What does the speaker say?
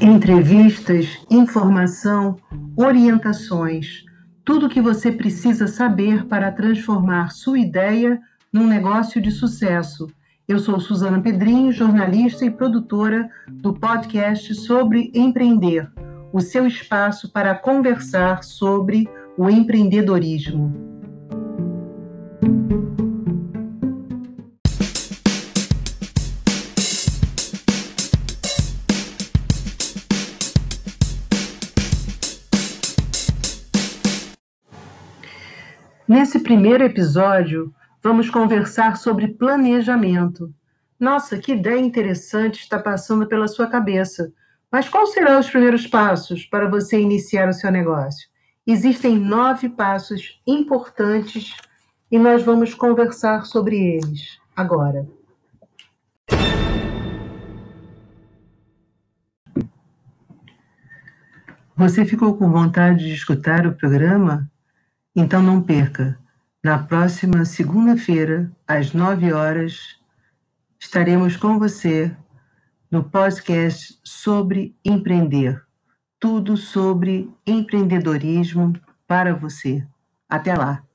Entrevistas, informação, orientações, tudo o que você precisa saber para transformar sua ideia num negócio de sucesso. Eu sou Suzana Pedrinho, jornalista e produtora do podcast sobre empreender, o seu espaço para conversar sobre o empreendedorismo. Nesse primeiro episódio, vamos conversar sobre planejamento. Nossa, que ideia interessante está passando pela sua cabeça. Mas quais serão os primeiros passos para você iniciar o seu negócio? Existem nove passos importantes e nós vamos conversar sobre eles agora. Você ficou com vontade de escutar o programa? Então não perca. Na próxima segunda-feira, às nove horas, estaremos com você no podcast sobre empreender. Tudo sobre empreendedorismo para você. Até lá!